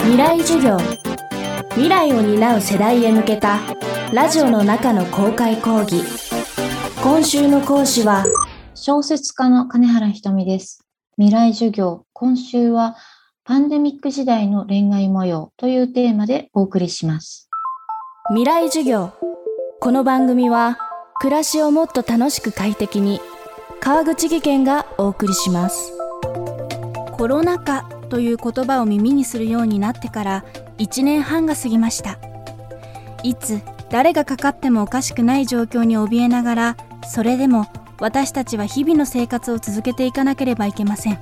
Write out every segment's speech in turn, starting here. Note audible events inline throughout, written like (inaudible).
未来授業。未来を担う世代へ向けたラジオの中の公開講義。今週の講師は小説家の金原ひとみです。未来授業。今週はパンデミック時代の恋愛模様。というテーマでお送りします。未来授業。この番組は暮らしをもっと楽しく快適に川口義賢がお送りします。コロナ禍という言葉を耳にするようになってから1年半が過ぎました。いつ誰がかかってもおかしくない状況に怯えながらそれでも私たちは日々の生活を続けていかなければいけません。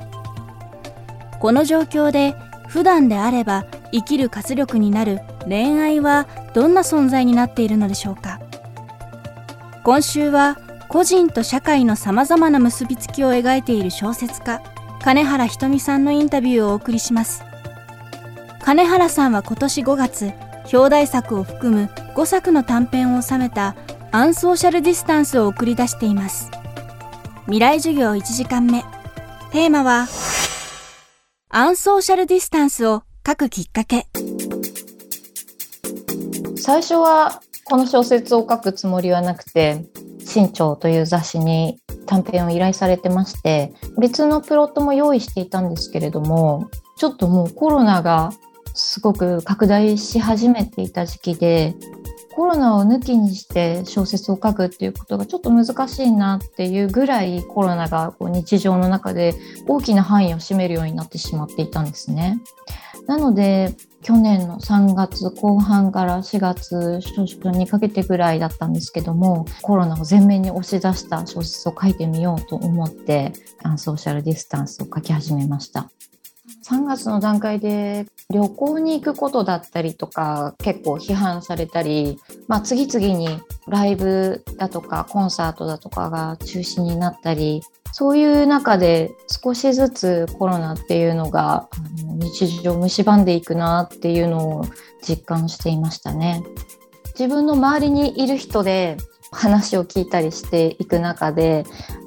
この状況で普段であれば生きる活力になる恋愛はどんな存在になっているのでしょうか。今週は個人と社会のさまざまな結びつきを描いている小説家金原ひとみさんのインタビューをお送りします。金原さんは今年5月表題作を含む5作の短編を収めたアンソーシャルディスタンスを送り出しています。未来授業1時間目。テーマはアンソーシャルディスタンスを書くきっかけ。最初はこの小説を書くつもりはなくて新潮という雑誌に短編を依頼されてまして別のプロットも用意していたんですけれどもちょっともうコロナがすごく拡大し始めていた時期でコロナを抜きにして小説を書くっていうことがちょっと難しいなっていうぐらいコロナがこう日常の中で大きな範囲を占めるようになってしまっていたんですね。なので去年の3月後半から4月初旬にかけてぐらいだったんですけどもコロナを前面に押し出した小説を書いてみようと思ってソーシャルディスタンスを書き始めました。3月の段階で旅行に行くことだったりとか結構批判されたり、まあ、次々にライブだとかコンサートだとかが中止になったりそういう中で少しずつコロナっていうのが日常を蝕んでいくなっていうのを実感していましたね。自分の周りにいる人で話を聞いたりしていく中で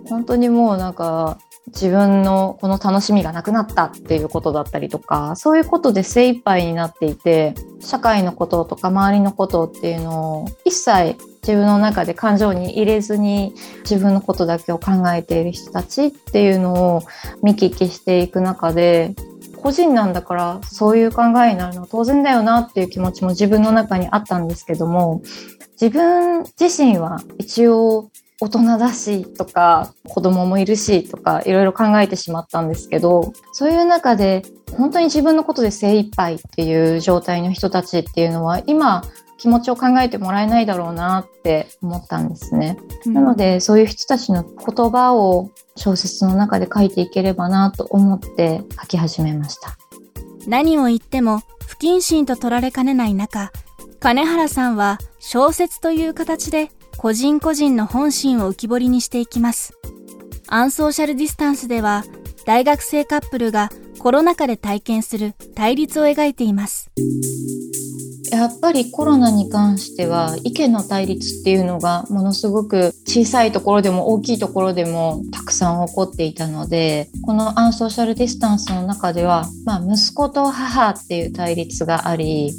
本当にもうなんか自分のこの楽しみがなくなったっていうことだったりとかそういうことで精一杯になっていて社会のこととか周りのことっていうのを一切自分の中で感情に入れずに自分のことだけを考えている人たちっていうのを見聞きしていく中で個人なんだからそういう考えになるのは当然だよなっていう気持ちも自分の中にあったんですけども自分自身は一応大人だしとか子供もいるしとかいろいろ考えてしまったんですけどそういう中で本当に自分のことで精一杯っていう状態の人たちっていうのは今気持ちを考えてもらえないだろうなって思ったんですね。うん、なのでそういう人たちの言葉を小説の中で書いていければなと思って書き始めました。何を言っても不謹慎と取られかねない中金原さんは小説という形で個人個人の本心を浮き彫りにしていきます。アンソーシャルディスタンスでは、大学生カップルがコロナ禍で体験する対立を描いています。やっぱりコロナに関しては意見の対立っていうのがものすごく小さいところでも大きいところでもたくさん起こっていたのでこのアンソーシャルディスタンスの中では、まあ、息子と母っていう対立があり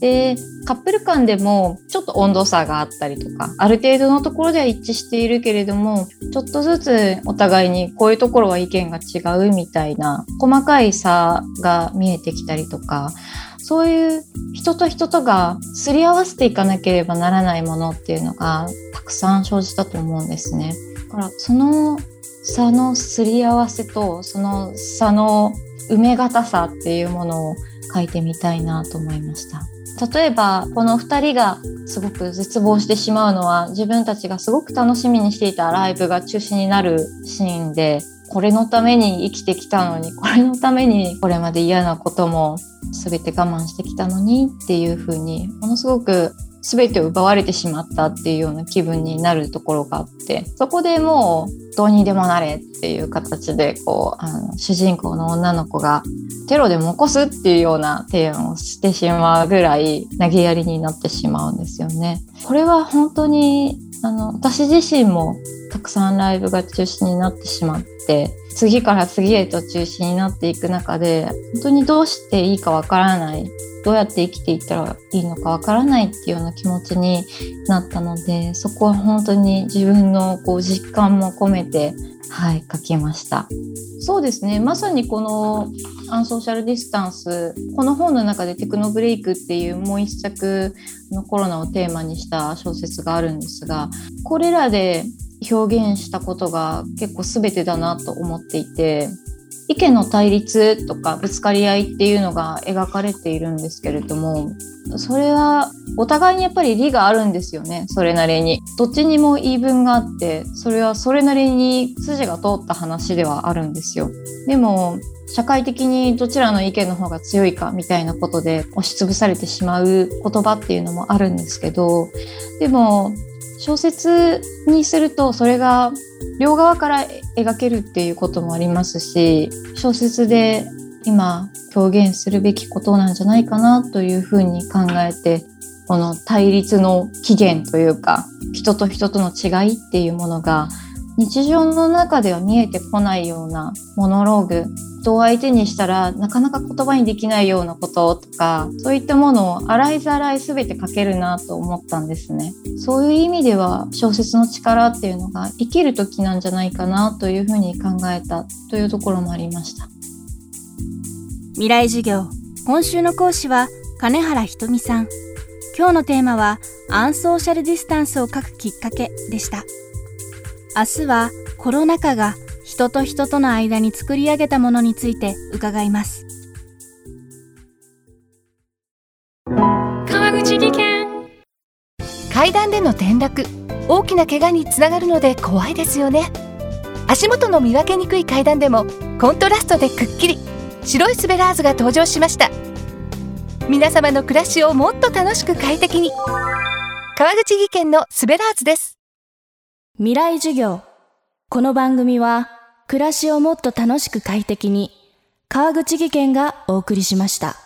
でカップル間でもちょっと温度差があったりとかある程度のところでは一致しているけれどもちょっとずつお互いにこういうところは意見が違うみたいな細かい差が見えてきたりとかそういう人と人とがすり合わせていかなければならないものっていうのがたくさん生じたと思うんですね。だからその差のすり合わせとその差の埋め難さっていうものを書いてみたいなと思いました。例えばこの2人がすごく絶望してしまうのは自分たちがすごく楽しみにしていたライブが中止になるシーンでこれのために生きてきたのに (laughs) これのためにこれまで嫌なことも全て我慢してきたのにっていうふうにものすごく全てを奪われてしまったっていうような気分になるところがあってそこでもうどうにでもなれっていう形でこうあの主人公の女の子がテロでも起こすっていうような提案をしてしまうぐらい投げやりになってしまうんですよね。これは本当にあの私自身もたくさんライブが中止になってしまって次から次へと中止になっていく中で本当にどうしていいかわからないどうやって生きていったらいいのかわからないっていうような気持ちになったのでそこは本当に自分のこう実感も込めてはい書きました。そうですね。まさにこのアンソーシャルディスタンスこの本の中でテクノブレイクっていうもう一作のコロナをテーマにした小説があるんですがこれらで表現したことが結構全てだなと思っていて意見の対立とかぶつかり合いっていうのが描かれているんですけれどもそれはお互いにやっぱり利があるんですよねそれなりに。どっちにも言い分があってそれはそれなりに筋が通った話ではあるんですよ。でも社会的にどちらの意見の方が強いかみたいなことで押しつぶされてしまう言葉っていうのもあるんですけどでも小説にするとそれが両側から描けるっていうこともありますし小説で今表現するべきことなんじゃないかなというふうに考えてこの対立の起源というか人と人との違いっていうものが日常の中では見えてこないようなモノローグ人を相手にしたらなかなか言葉にできないようなこととかそういったものを洗いざらい全て書けるなと思ったんですね。そういう意味では小説の力っていうのが生きる時なんじゃないかなというふうに考えたというところもありました。未来授業今週の講師は金原ひとみさん。今日のテーマはアンソーシャルディスタンスを書くきっかけでした。明日はコロナ禍が人と人との間に作り上げたものについて伺います。川口技研。階段での転落。大きな怪我につながるので怖いですよね。足元の見分けにくい階段でもコントラストでくっきり。白いスベラーズが登場しました。皆様の暮らしをもっと楽しく快適に。川口技研のスベラーズです。未来授業この番組は暮らしをもっと楽しく快適に川口義賢がお送りしました。